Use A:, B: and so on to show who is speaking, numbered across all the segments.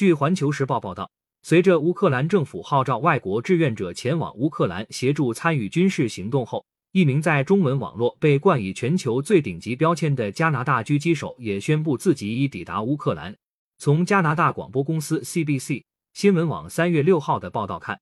A: 据环球时报报道，随着乌克兰政府号召外国志愿者前往乌克兰协助参与军事行动后，一名在中文网络被冠以全球最顶级标签的加拿大狙击手也宣布自己已抵达乌克兰。从加拿大广播公司 CBC 新闻网三月六号的报道看，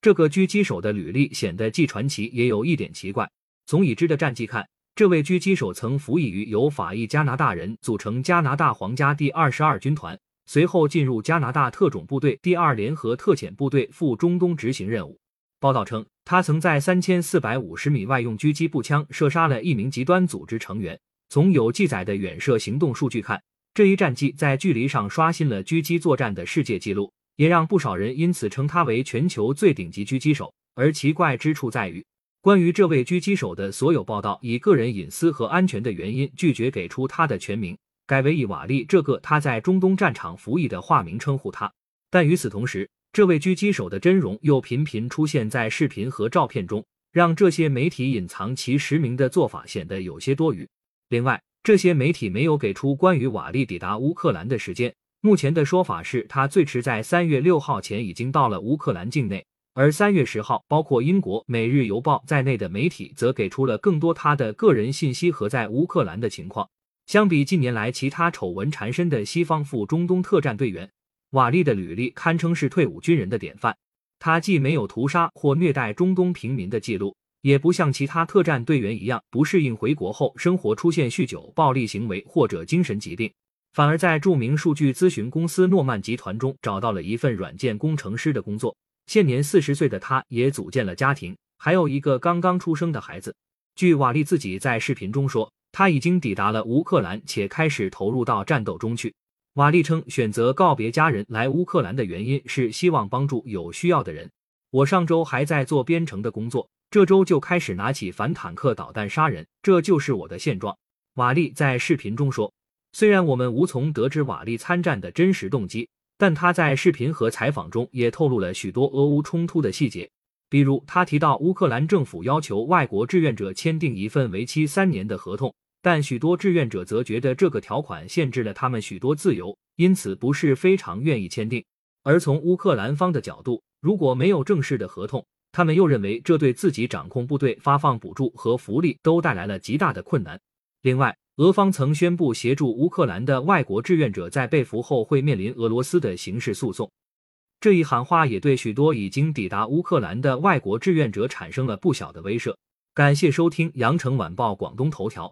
A: 这个狙击手的履历显得既传奇也有一点奇怪。从已知的战绩看，这位狙击手曾服役于由法裔加拿大人组成加拿大皇家第二十二军团，随后进入加拿大特种部队第二联合特遣部队赴中东执行任务。报道称，他曾在三千四百五十米外用狙击步枪射杀了一名极端组织成员。从有记载的远射行动数据看，这一战绩在距离上刷新了狙击作战的世界纪录，也让不少人因此称他为全球最顶级狙击手。而奇怪之处在于。关于这位狙击手的所有报道，以个人隐私和安全的原因拒绝给出他的全名，改为以瓦利这个他在中东战场服役的化名称呼他。但与此同时，这位狙击手的真容又频频出现在视频和照片中，让这些媒体隐藏其实名的做法显得有些多余。另外，这些媒体没有给出关于瓦利抵达乌克兰的时间，目前的说法是他最迟在三月六号前已经到了乌克兰境内。而三月十号，包括英国《每日邮报》在内的媒体则给出了更多他的个人信息和在乌克兰的情况。相比近年来其他丑闻缠身的西方赴中东特战队员，瓦利的履历堪称是退伍军人的典范。他既没有屠杀或虐待中东平民的记录，也不像其他特战队员一样不适应回国后生活出现酗酒、暴力行为或者精神疾病，反而在著名数据咨询公司诺曼集团中找到了一份软件工程师的工作。现年四十岁的他，也组建了家庭，还有一个刚刚出生的孩子。据瓦利自己在视频中说，他已经抵达了乌克兰，且开始投入到战斗中去。瓦利称，选择告别家人来乌克兰的原因是希望帮助有需要的人。我上周还在做编程的工作，这周就开始拿起反坦克导弹杀人，这就是我的现状。瓦利在视频中说，虽然我们无从得知瓦利参战的真实动机。但他在视频和采访中也透露了许多俄乌冲突的细节，比如他提到乌克兰政府要求外国志愿者签订一份为期三年的合同，但许多志愿者则觉得这个条款限制了他们许多自由，因此不是非常愿意签订。而从乌克兰方的角度，如果没有正式的合同，他们又认为这对自己掌控部队发放补助和福利都带来了极大的困难。另外，俄方曾宣布，协助乌克兰的外国志愿者在被俘后会面临俄罗斯的刑事诉讼。这一喊话也对许多已经抵达乌克兰的外国志愿者产生了不小的威慑。感谢收听羊城晚报广东头条。